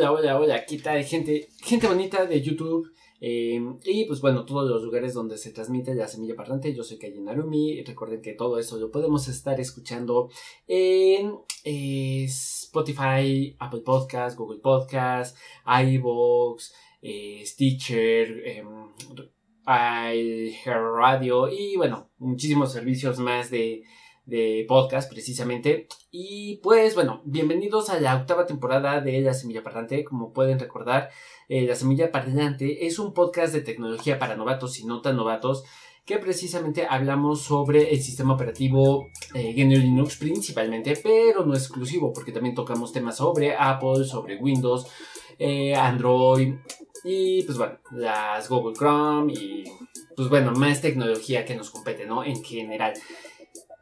hola, hola, hola, ¿qué tal gente? Gente bonita de YouTube. eh, y pues bueno, todos los lugares donde se transmite la semilla parlante. Yo soy Kayen Narumi. Recuerden que todo eso lo podemos estar escuchando en eh, Spotify, Apple Podcast, Google Podcast, iVoox, eh, Stitcher, eh, Radio y bueno, muchísimos servicios más de, de podcast precisamente. Y pues bueno, bienvenidos a la octava temporada de La Semilla Parlante. Como pueden recordar, eh, La Semilla Parlante es un podcast de tecnología para novatos y no tan novatos que precisamente hablamos sobre el sistema operativo eh, GNU Linux principalmente, pero no exclusivo, porque también tocamos temas sobre Apple, sobre Windows, eh, Android y pues bueno, las Google Chrome y pues bueno, más tecnología que nos compete, ¿no? En general.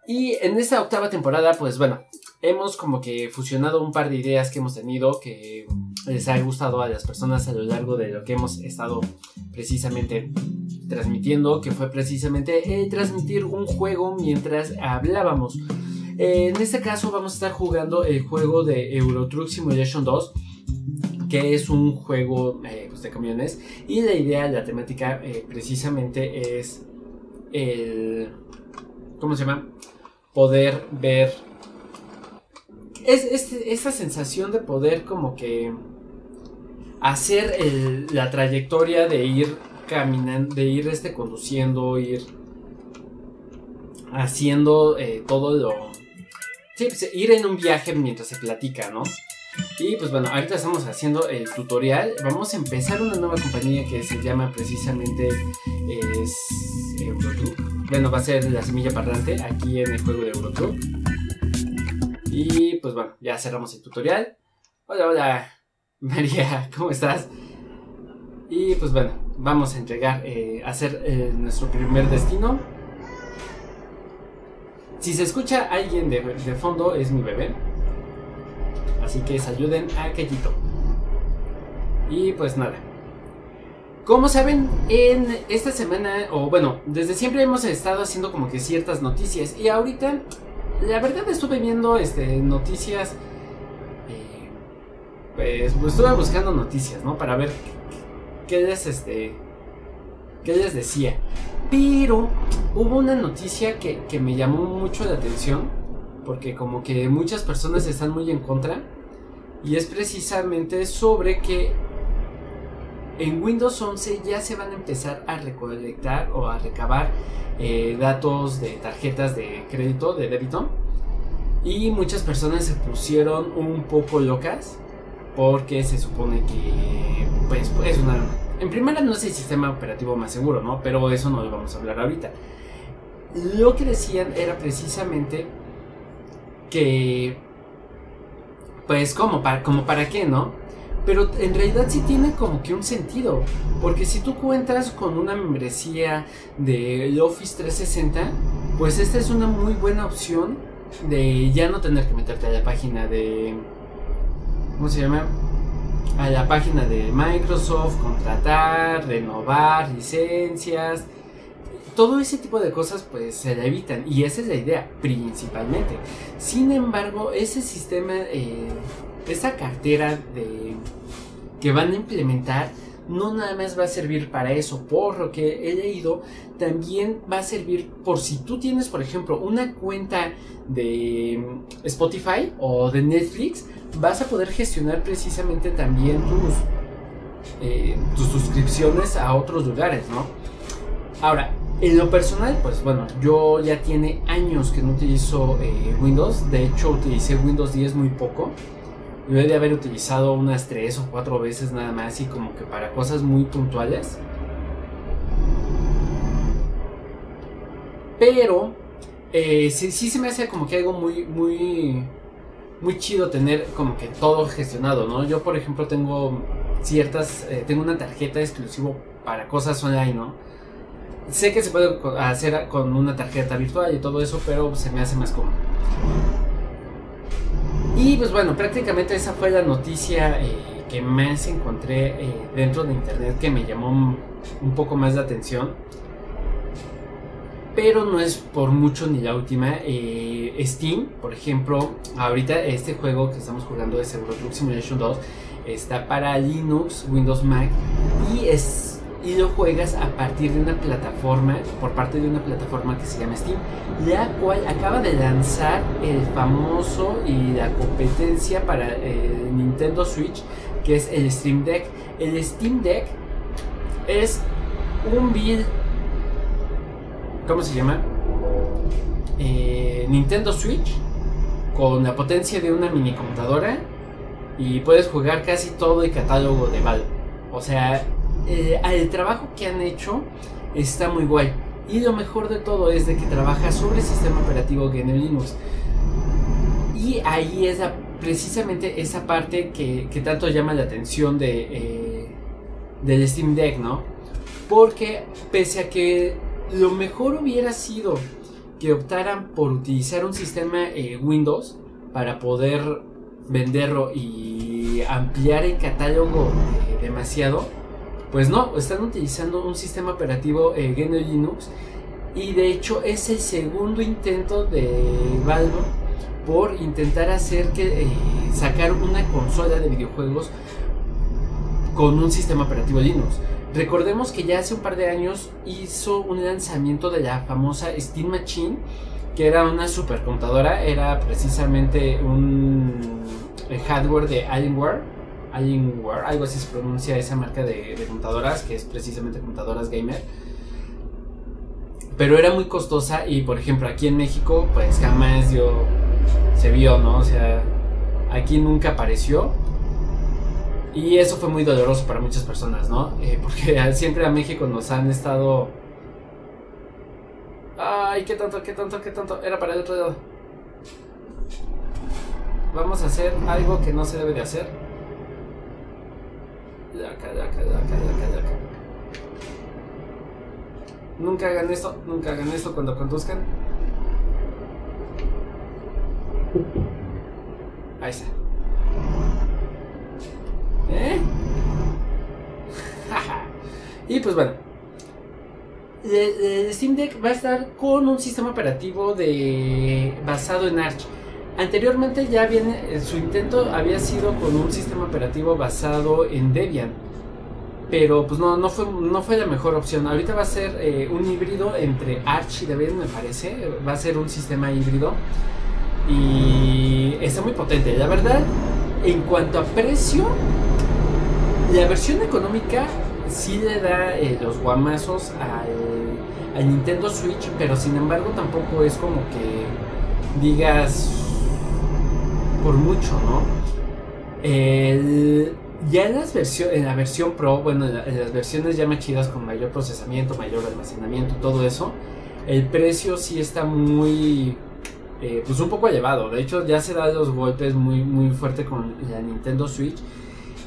Y en esta octava temporada, pues bueno, hemos como que fusionado un par de ideas que hemos tenido que les ha gustado a las personas a lo largo de lo que hemos estado precisamente transmitiendo, que fue precisamente eh, transmitir un juego mientras hablábamos. Eh, en este caso vamos a estar jugando el juego de Euro Truck Simulation 2 que es un juego eh, pues de camiones y la idea, la temática precisamente es el... ¿Cómo se llama? Poder ver... Es, es esa sensación de poder como que hacer la trayectoria de ir caminando, de ir este, conduciendo, ir haciendo eh, todo lo... Sí, pues, ir en un viaje mientras se platica, ¿no? Y pues bueno, ahorita estamos haciendo el tutorial. Vamos a empezar una nueva compañía que se llama precisamente es Eurotruck. Bueno, va a ser la semilla parlante aquí en el juego de Eurotruck. Y pues bueno, ya cerramos el tutorial. Hola, hola, María, ¿cómo estás? Y pues bueno, vamos a entregar, eh, a hacer eh, nuestro primer destino. Si se escucha alguien de, de fondo, es mi bebé. Así que saluden a Kayito. Y pues nada. Como saben, en esta semana, o bueno, desde siempre hemos estado haciendo como que ciertas noticias. Y ahorita, la verdad estuve viendo este, noticias. Eh, pues, pues, estuve buscando noticias, ¿no? Para ver qué les, este, qué les decía. Pero hubo una noticia que, que me llamó mucho la atención. Porque como que muchas personas están muy en contra. Y es precisamente sobre que en Windows 11 ya se van a empezar a recolectar o a recabar eh, datos de tarjetas de crédito, de débito. Y muchas personas se pusieron un poco locas porque se supone que pues es una... En primera no es el sistema operativo más seguro, ¿no? Pero eso no lo vamos a hablar ahorita. Lo que decían era precisamente que pues como para, como para qué, ¿no? Pero en realidad sí tiene como que un sentido, porque si tú cuentas con una membresía de Office 360, pues esta es una muy buena opción de ya no tener que meterte a la página de ¿cómo se llama? A la página de Microsoft, contratar, renovar licencias, todo ese tipo de cosas pues se la evitan y esa es la idea principalmente. Sin embargo, ese sistema, eh, esa cartera de, que van a implementar no nada más va a servir para eso, por lo que he leído, también va a servir por si tú tienes, por ejemplo, una cuenta de Spotify o de Netflix, vas a poder gestionar precisamente también tus, eh, tus suscripciones a otros lugares, ¿no? Ahora, en lo personal, pues bueno, yo ya tiene años que no utilizo eh, Windows. De hecho, utilicé Windows 10 muy poco. Yo he de haber utilizado unas 3 o 4 veces nada más y como que para cosas muy puntuales. Pero eh, sí, sí, se me hace como que algo muy, muy, muy chido tener como que todo gestionado, ¿no? Yo, por ejemplo, tengo ciertas, eh, tengo una tarjeta exclusivo para cosas online, ¿no? Sé que se puede hacer con una tarjeta virtual y todo eso, pero se me hace más cómodo. Y pues bueno, prácticamente esa fue la noticia eh, que más encontré eh, dentro de internet que me llamó un poco más de atención. Pero no es por mucho ni la última. Eh, Steam, por ejemplo, ahorita este juego que estamos jugando es Euro Truck Simulation 2 está para Linux, Windows Mac y es y lo juegas a partir de una plataforma, por parte de una plataforma que se llama Steam, la cual acaba de lanzar el famoso y la competencia para eh, Nintendo Switch, que es el Steam Deck. El Steam Deck es un build, ¿cómo se llama? Eh, Nintendo Switch con la potencia de una mini computadora y puedes jugar casi todo el catálogo de Valve. O sea, eh, el trabajo que han hecho está muy guay. Y lo mejor de todo es de que trabaja sobre el sistema operativo GNU Linux. Y ahí es precisamente esa parte que, tanto llama la atención de, eh, del Steam Deck, ¿no? Porque pese a que lo mejor hubiera sido que optaran por utilizar un sistema eh, Windows para poder venderlo y ampliar el catálogo demasiado, pues no, están utilizando un sistema operativo eh, GNU Linux y de hecho es el segundo intento de Valve por intentar hacer que eh, sacar una consola de videojuegos con un sistema operativo Linux. Recordemos que ya hace un par de años hizo un lanzamiento de la famosa Steam Machine, que era una supercomputadora, era precisamente un eh, hardware de Alienware Algo así se pronuncia esa marca de, computadoras, que es precisamente computadoras gamer. Pero era muy costosa y, por ejemplo, aquí en México, pues jamás dio, se vio, ¿no? O sea, aquí nunca apareció. Y eso fue muy doloroso para muchas personas, ¿no? Eh, porque siempre a México nos han estado... Ay, qué tanto, qué tanto, qué tanto. Era para el otro lado. Vamos a hacer algo que no se debe de hacer. Nunca hagan esto, nunca hagan esto cuando conduzcan. Ahí está. ¿Eh? y pues bueno. El, Steam Deck va a estar con un sistema operativo de basado en Arch. Anteriormente ya viene, su intento había sido con un sistema operativo basado en Debian, pero pues no, no, fue, no fue la mejor opción. Ahorita va a ser eh, un híbrido entre Arch y Debian, me parece, va a ser un sistema híbrido y está muy potente. La verdad, en cuanto a precio, la versión económica sí le da eh, los guamazos al, al Nintendo Switch, pero sin embargo tampoco es como que digas por mucho, ¿no? ya en, las en la versión Pro, bueno, en, las versiones ya más chidas con mayor procesamiento, mayor almacenamiento, todo eso, el precio sí está muy, eh, pues un poco elevado. De hecho, ya se da los golpes muy, muy fuerte con la Nintendo Switch.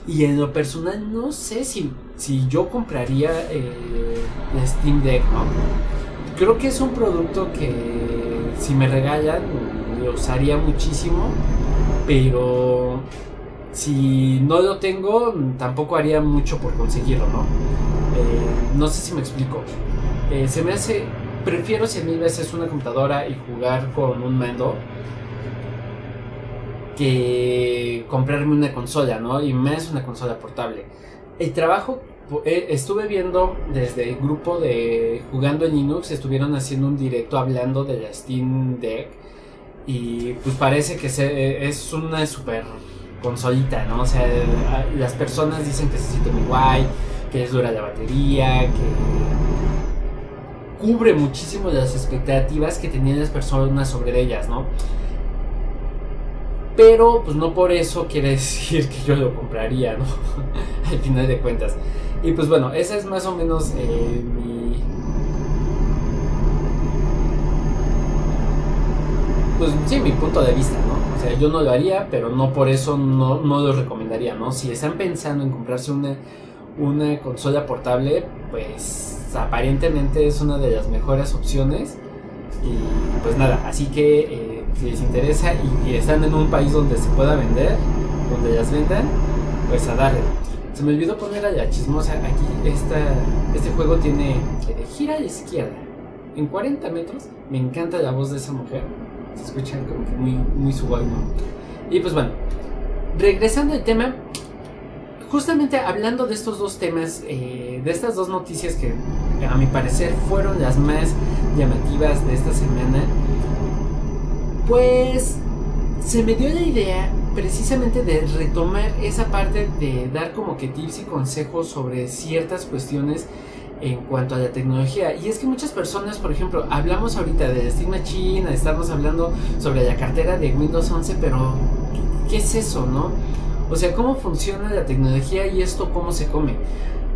Y en lo personal, no sé si, si yo compraría eh, Steam Deck, ¿no? Creo que es un producto que si me regalan, lo usaría muchísimo pero si no lo tengo, tampoco haría mucho por conseguirlo, ¿no? Eh, no sé si me explico. Eh, se me hace, prefiero cien mil veces una computadora y jugar con un mando que comprarme una consola, ¿no? Y más una consola portable. El trabajo, eh, estuve viendo desde el grupo de Jugando en Linux, estuvieron haciendo un directo hablando de la Steam Deck y pues parece que se, es una super consolita, ¿no? O sea, las personas dicen que se siente muy guay, que es dura la batería, que cubre muchísimo las expectativas que tenían las personas sobre ellas, ¿no? Pero pues no por eso quiere decir que yo lo compraría, ¿no? Al final de cuentas. Y pues bueno, esa es más o menos eh, mi, pues sí, mi punto de vista, ¿no? O sea, yo no lo haría, pero no por eso no, no lo recomendaría, ¿no? Si están pensando en comprarse una, una consola portable, pues aparentemente es una de las mejores opciones. Y pues nada, así que eh, si les interesa y, están en un país donde se pueda vender, donde las vendan, pues a darle. Se me olvidó poner a la chismosa aquí. Esta, este juego tiene eh, gira a la izquierda. En 40 metros, me encanta la voz de esa mujer se escuchan como muy, muy suave, Y pues bueno, regresando al tema, justamente hablando de estos dos temas, eh, de estas dos noticias que a mi parecer fueron las más llamativas de esta semana, pues se me dio la idea precisamente de retomar esa parte de dar como que tips y consejos sobre ciertas cuestiones en cuanto a la tecnología. Y es que muchas personas, por ejemplo, hablamos ahorita de Steam Machine, estamos hablando sobre la cartera de Windows 11, pero ¿qué es eso, no? O sea, ¿cómo funciona la tecnología y esto cómo se come?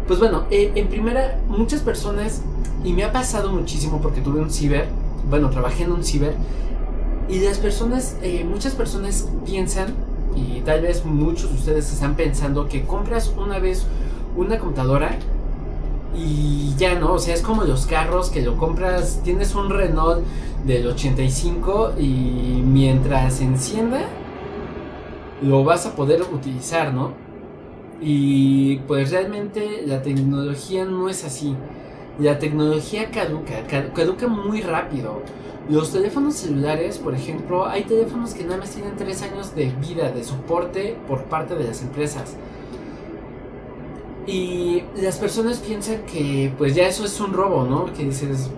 Pues bueno, eh, en primera, muchas personas, y me ha pasado muchísimo porque tuve un ciber, bueno, trabajé en un ciber, y las personas, eh, muchas personas piensan, y tal vez muchos de ustedes están pensando, que compras una vez una computadora y ya no, o sea, es como los carros que lo compras, tienes un Renault del 85 y mientras encienda, lo vas a poder utilizar, ¿no? Y pues realmente la tecnología no es así. La tecnología caduca, caduca muy rápido. Los teléfonos celulares, por ejemplo, hay teléfonos que nada más tienen 3 años de vida, de soporte por parte de las empresas. Y las personas piensan que pues ya eso es un robo, ¿no? Que dices,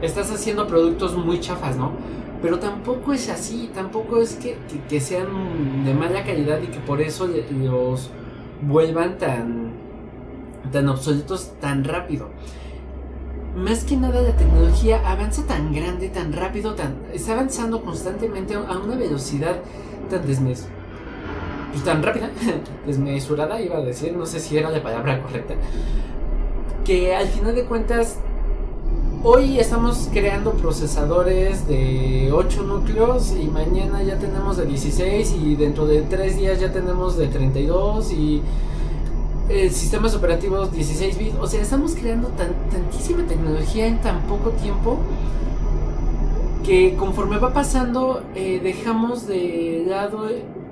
estás haciendo productos muy chafas, ¿no? Pero tampoco es así, tampoco es que, que, sean de mala calidad y que por eso los vuelvan tan, tan obsoletos tan rápido más que nada la tecnología avanza tan grande, tan rápido, tan está avanzando constantemente a una velocidad tan desmes pues tan rápida, desmesurada iba a decir, no sé si era la palabra correcta, que al final de cuentas hoy estamos creando procesadores de 8 núcleos y mañana ya tenemos de 16 y dentro de 3 días ya tenemos de 32 y eh, sistemas operativos 16 bits. O sea, estamos creando tantísima tecnología en tan poco tiempo que conforme va pasando eh, dejamos de lado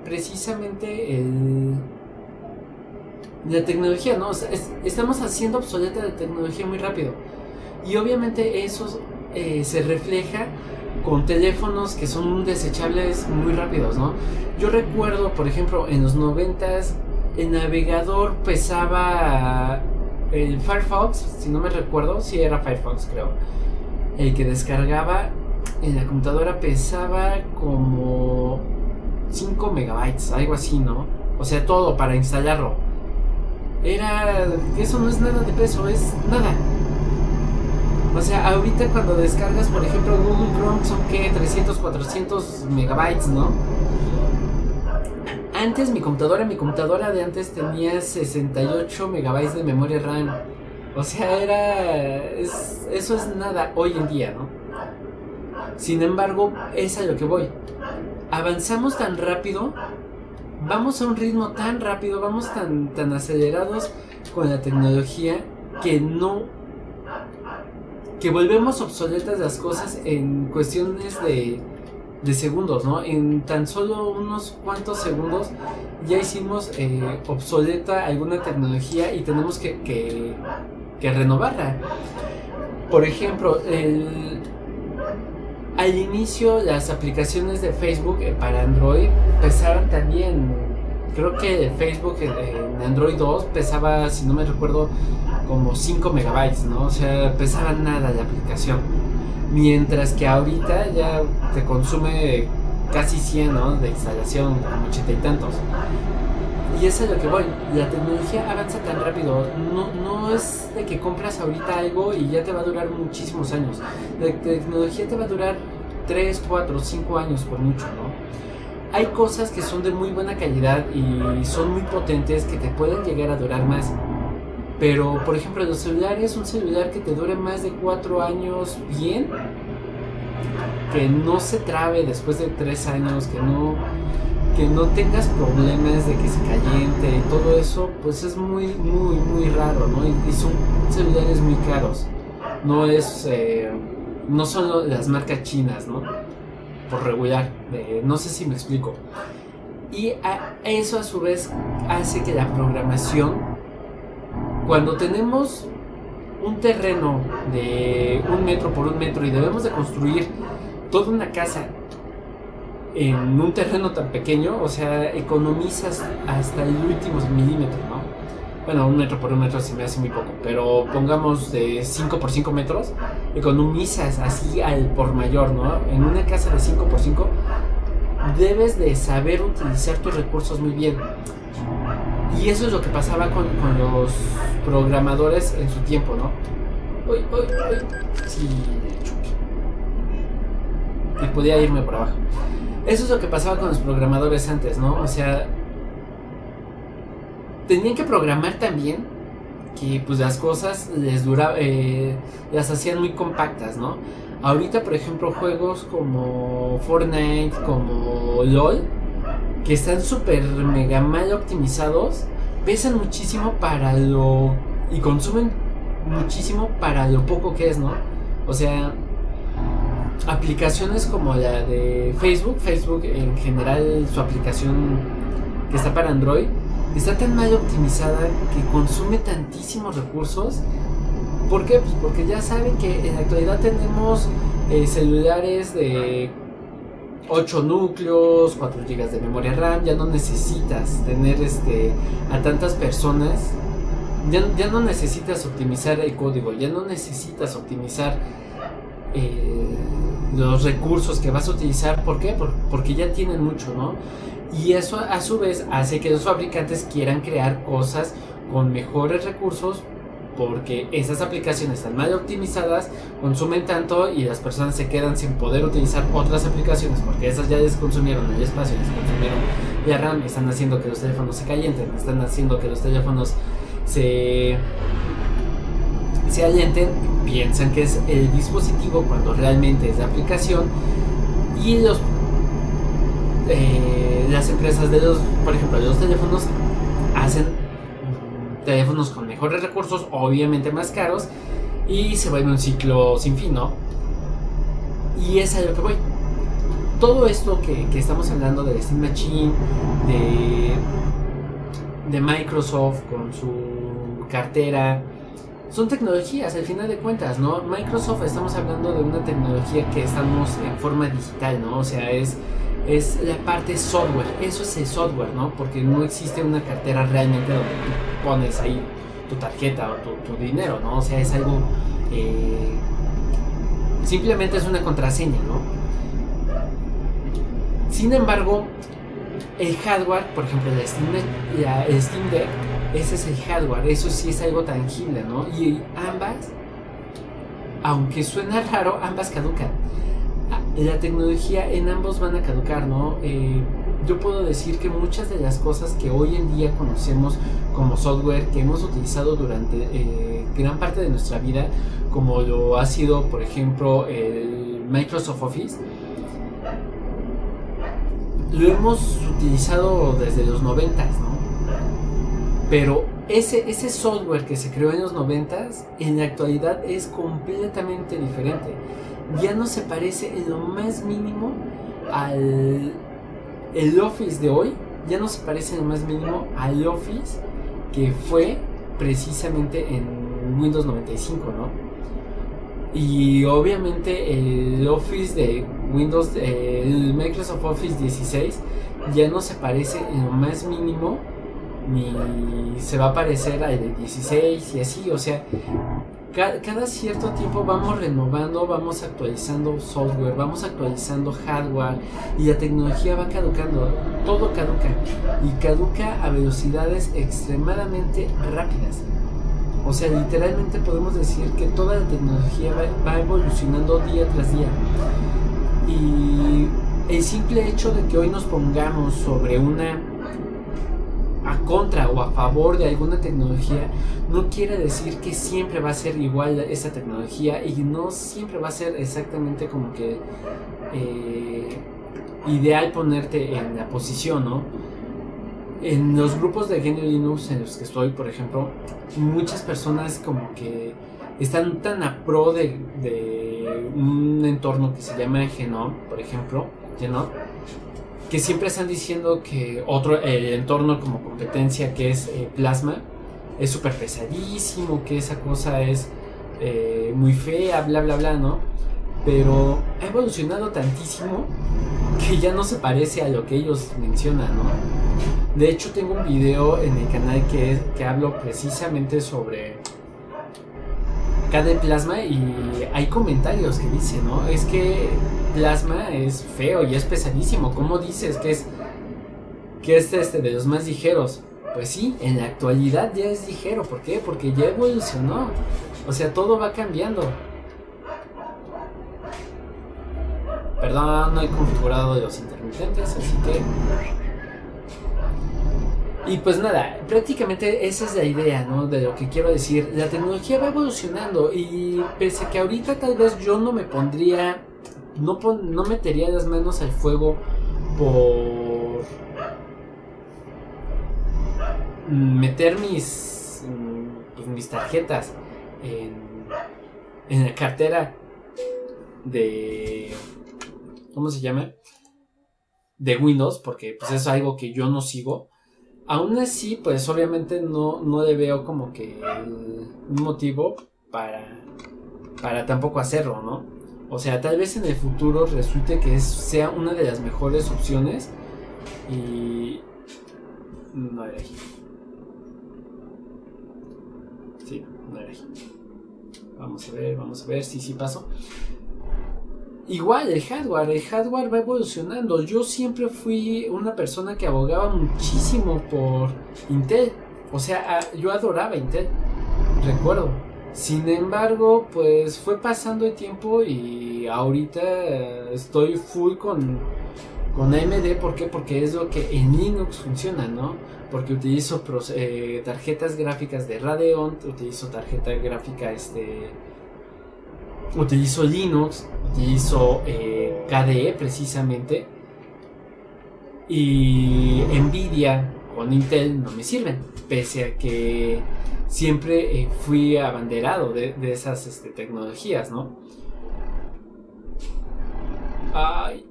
precisamente la tecnología, ¿no? estamos haciendo obsoleta la tecnología muy rápido. Y obviamente eso eh, se refleja con teléfonos que son desechables muy rápidos, ¿no? Yo recuerdo, por ejemplo, en los noventas el navegador pesaba el Firefox, si no me recuerdo, si era Firefox creo. El que descargaba en la computadora pesaba como 5 megabytes, algo así, ¿no? O sea, todo para instalarlo. Era... Eso no es nada de peso, es nada. O sea, ahorita cuando descargas, por ejemplo, Google Chrome son que 300, 400 megabytes, ¿no? Antes mi computadora, mi computadora de antes tenía 68 megabytes de memoria RAM. O sea, era... eso es nada hoy en día, ¿no? Sin embargo, es a lo que voy. Avanzamos tan rápido, vamos a un ritmo tan rápido, vamos tan, tan acelerados con la tecnología que no... que volvemos obsoletas las cosas en cuestiones de de segundos, ¿no? En tan solo unos cuantos segundos ya hicimos eh, obsoleta alguna tecnología y tenemos que, que, renovarla. Por ejemplo, al inicio las aplicaciones de Facebook eh, para Android pesaban también, creo que Facebook en Android 2 pesaba, si no me recuerdo, como 5 megabytes, ¿no? O sea, pesaba nada la aplicación. Mientras que ahorita ya te consume casi 100 ¿no? de instalación, como 80 y tantos. Y eso es lo que voy. La tecnología avanza tan rápido. No, no es de que compras ahorita algo y ya te va a durar muchísimos años. La tecnología te va a durar 3, 4, 5 años por mucho, ¿no? Hay cosas que son de muy buena calidad y son muy potentes que te pueden llegar a durar más. Pero, por ejemplo, los celulares, un celular que te dure más de cuatro años bien, que no se trabe después de tres años, que no, que no tengas problemas de que se caliente y todo eso, pues es muy, muy, muy raro, ¿no? Y, son celulares muy caros. No es, eh, no son las marcas chinas, ¿no? Por regular, no sé si me explico. Y eso a su vez hace que la programación cuando tenemos un terreno de un metro por un metro y debemos de construir toda una casa en un terreno tan pequeño, o sea, economizas hasta el último milímetro. Bueno, un metro por un metro se me hace muy poco, pero pongamos de 5 por 5 metros, economizas así al por mayor, ¿no? En una casa de 5 por 5 debes de saber utilizar tus recursos muy bien. Y eso es lo que pasaba con, con los programadores en su tiempo, ¿no? Uy, uy, uy. Sí, y podía irme por abajo. Eso es lo que pasaba con los programadores antes, ¿no? O sea, tenían que programar también que pues las cosas les duraba, eh, las hacían muy compactas, ¿no? Ahorita, por ejemplo, juegos como Fortnite, como LOL, que están súper mega mal optimizados, pesan muchísimo para lo... y consumen muchísimo para lo poco que es, ¿no? O sea, aplicaciones como la de Facebook, Facebook en general su aplicación que está para Android, está tan mal optimizada que consume tantísimos recursos. ¿Por qué? Pues porque ya saben que en la actualidad tenemos eh, celulares de 8 núcleos, 4 GB de memoria RAM, ya no necesitas tener este a tantas personas, ya, ya no necesitas optimizar el código, ya no necesitas optimizar eh, los recursos que vas a utilizar. ¿Por qué? porque ya tienen mucho, ¿no? Y eso a su vez hace que los fabricantes quieran crear cosas con mejores recursos porque esas aplicaciones están mal optimizadas, consumen tanto y las personas se quedan sin poder utilizar otras aplicaciones porque esas ya les consumieron el espacio, les consumieron la RAM, están haciendo que los teléfonos se calienten, están haciendo que los teléfonos se se alienten, piensan que es el dispositivo cuando realmente es la aplicación y los eh, las empresas de los, por ejemplo, de los teléfonos hacen teléfonos con mejores recursos, obviamente más caros, y se vuelve un ciclo sin fin, ¿no? Y es a lo que voy. Todo esto que, que estamos hablando de Steam Machine, de, de Microsoft con su cartera, son tecnologías al final de cuentas, ¿no? Microsoft estamos hablando de una tecnología que estamos en forma digital, ¿no? O sea, es, es la parte software, eso es el software, ¿no? Porque no existe una cartera realmente donde tú pones ahí tu tarjeta o tu, dinero, ¿no? O sea, es algo... Eh, simplemente es una contraseña, ¿no? Sin embargo, el hardware, por ejemplo, la Steam, la Steam Deck, ese es el hardware, eso sí es algo tangible, ¿no? Y ambas, aunque suena raro, ambas caducan. La tecnología en ambos van a caducar, ¿no? Eh, yo puedo decir que muchas de las cosas que hoy en día conocemos como software, que hemos utilizado durante eh, gran parte de nuestra vida, como lo ha sido, por ejemplo, el Microsoft Office, lo hemos utilizado desde los 90, ¿no? Pero ese, ese software que se creó en los 90 en la actualidad es completamente diferente. Ya no se parece en lo más mínimo al el Office de hoy. Ya no se parece en lo más mínimo al Office que fue precisamente en Windows 95, ¿no? Y obviamente el Office de Windows, el Microsoft Office 16 ya no se parece en lo más mínimo ni se va a parecer al de 16 y así, o sea, cada cierto tiempo vamos renovando, vamos actualizando software, vamos actualizando hardware y la tecnología va caducando, todo caduca y caduca a velocidades extremadamente rápidas. O sea, literalmente podemos decir que toda la tecnología va, va evolucionando día tras día. Y el simple hecho de que hoy nos pongamos sobre una a contra o a favor de alguna tecnología no quiere decir que siempre va a ser igual esa tecnología y no siempre va a ser exactamente como que eh, ideal ponerte en la posición, ¿no? En los grupos de GNU Linux en los que estoy, por ejemplo, muchas personas como que están tan a pro de, de un entorno que se llama Genome, por ejemplo, Genome, que siempre están diciendo que otro, el entorno como competencia que es eh, Plasma, es súper pesadísimo, que esa cosa es eh, muy fea, bla, bla, bla, ¿no? Pero ha evolucionado tantísimo que ya no se parece a lo que ellos mencionan, ¿no? De hecho, tengo un video en el canal que, que hablo precisamente sobre cada plasma y hay comentarios que dicen, ¿no? Es que plasma es feo y es pesadísimo. ¿Cómo dices que es que es este de los más ligeros? Pues sí, en la actualidad ya es ligero. ¿Por qué? Porque ya evolucionó. O sea, todo va cambiando. Perdón, no he configurado los intermitentes, así que y pues nada, prácticamente esa es la idea, ¿no? De lo que quiero decir. La tecnología va evolucionando y pese a que ahorita tal vez yo no me pondría, no, no metería las manos al fuego por meter mis, pues, mis tarjetas en, en la cartera de... ¿Cómo se llama? De Windows, porque pues es algo que yo no sigo Aún así, pues obviamente no, no le veo como que un motivo para, para tampoco hacerlo, ¿no? O sea, tal vez en el futuro resulte que sea una de las mejores opciones y... No era aquí. Sí, no era aquí. Vamos a ver, vamos a ver sí, sí pasó. Igual el hardware, el hardware va evolucionando. Yo siempre fui una persona que abogaba muchísimo por Intel. O sea, yo adoraba Intel, recuerdo. Sin embargo, pues fue pasando el tiempo y ahorita estoy full con, con AMD. ¿Por qué? Porque es lo que en Linux funciona, ¿no? Porque utilizo eh, tarjetas gráficas de Radeon, utilizo tarjeta gráfica este utilizo Linux, utilizo eh, KDE precisamente. Y Nvidia con Intel no me sirven, pese a que siempre eh, fui abanderado de, esas este, tecnologías, ¿no? Ay,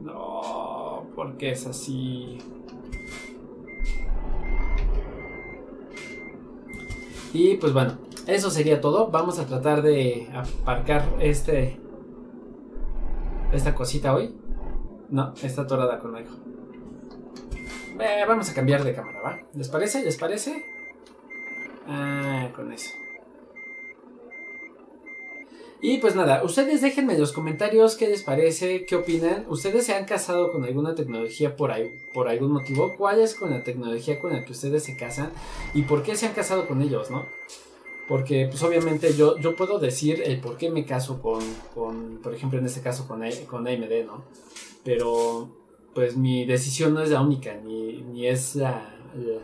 no, porque es así. Y pues bueno, eso sería todo. Vamos a tratar de aparcar este. Esta cosita hoy. No, está atorada con algo. Eh, vamos a cambiar de cámara, ¿va? ¿Les parece? ¿Les parece? Ah, con eso. Y pues nada, ustedes déjenme en los comentarios qué les parece, qué opinan. ¿Ustedes se han casado con alguna tecnología por, ahí, por algún motivo? ¿Cuál es con la tecnología con la que ustedes se casan? ¿Y por qué se han casado con ellos, no? Porque, pues obviamente yo, yo puedo decir el por qué me caso con, con por ejemplo, en este caso con, con AMD, ¿no? Pero, pues mi decisión no es la única, ni, ni es la, la,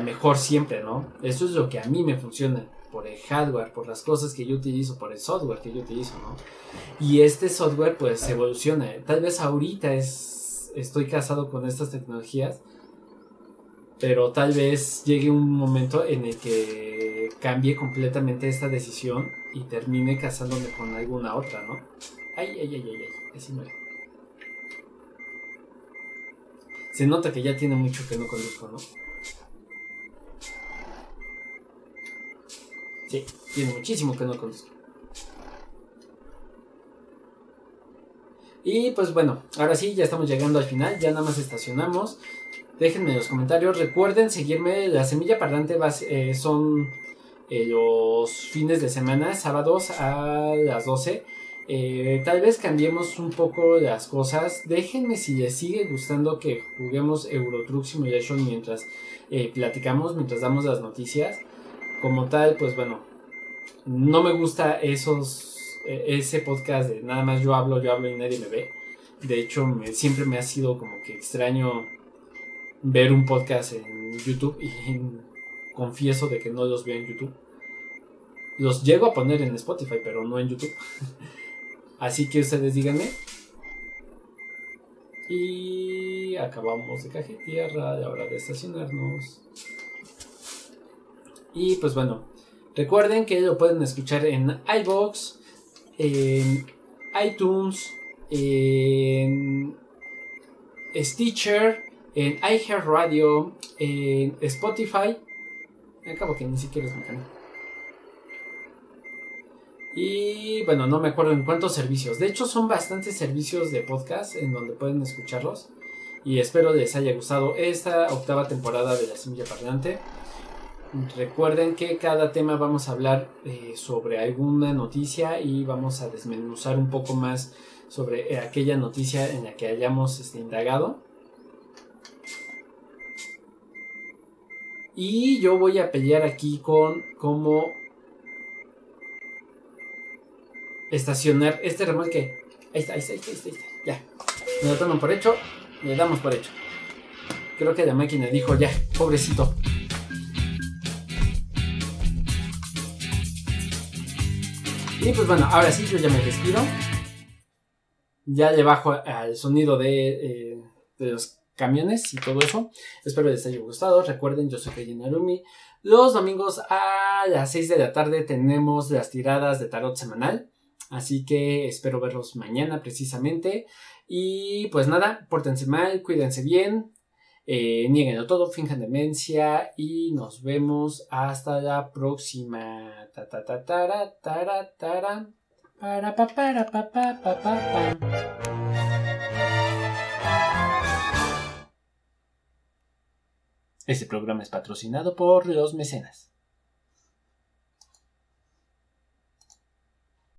mejor siempre, ¿no? Eso es lo que a mí me funciona, por el hardware, por las cosas que yo utilizo, por el software que yo utilizo, ¿no? Y este software, pues, evoluciona. Tal vez ahorita es, estoy casado con estas tecnologías, pero tal vez llegue un momento en el que cambie completamente esta decisión y termine casándome con alguna otra, ¿no? Ay, ay, ay, ay, ay, así no Se nota que ya tiene mucho que no conduzco, ¿no? Sí, tiene muchísimo que no conduzco. Y pues bueno, ahora sí, ya estamos llegando al final, ya nada más estacionamos. Déjenme en los comentarios. Recuerden seguirme. La semilla parlante va, eh, son eh, los fines de semana, sábados a las 12. Eh, tal vez cambiemos un poco las cosas. Déjenme si les sigue gustando que juguemos Euro Truck Simulation mientras platicamos, mientras damos las noticias. Como tal, pues bueno, no me gusta esos ese podcast de nada más yo hablo, yo hablo y nadie me ve. De hecho, siempre me ha sido como que extraño ver un podcast en YouTube y confieso de que no los veo en YouTube. Los llego a poner en Spotify, pero no en YouTube. Así que ustedes díganme. Y acabamos de cajetear la hora de estacionarnos. Y pues bueno, recuerden que lo pueden escuchar en iBox, en iTunes, en Stitcher, en iHeartRadio, en Spotify. Acabo que ni siquiera es mi canal. Y bueno, no me acuerdo en cuántos servicios. De hecho, son bastantes servicios de podcast en donde pueden escucharlos. Y espero les haya gustado esta octava temporada de La Semilla Parlante. Recuerden que cada tema vamos a hablar eh, sobre alguna noticia y vamos a desmenuzar un poco más sobre eh, aquella noticia en la que hayamos este, indagado. Y yo voy a pelear aquí con cómo estacionar este remolque. Ahí está, ahí está, ahí está, ahí está. Ya. Me lo toman por hecho, le damos por hecho. Creo que la máquina dijo ya, pobrecito. Y pues bueno, ahora sí, yo ya me despido. Ya le bajo al sonido de, eh, de los camiones y todo eso. Espero les haya gustado. Recuerden, yo soy Keiji Narumi. Los domingos a las 6 de la tarde tenemos las tiradas de tarot semanal. Así que espero verlos mañana precisamente. Y pues nada, pórtense mal, cuídense bien. Eh, nieguenlo todo, finjan demencia y nos vemos hasta la próxima. Para pa para pa pa pa pa pa. Este programa es patrocinado por los mecenas.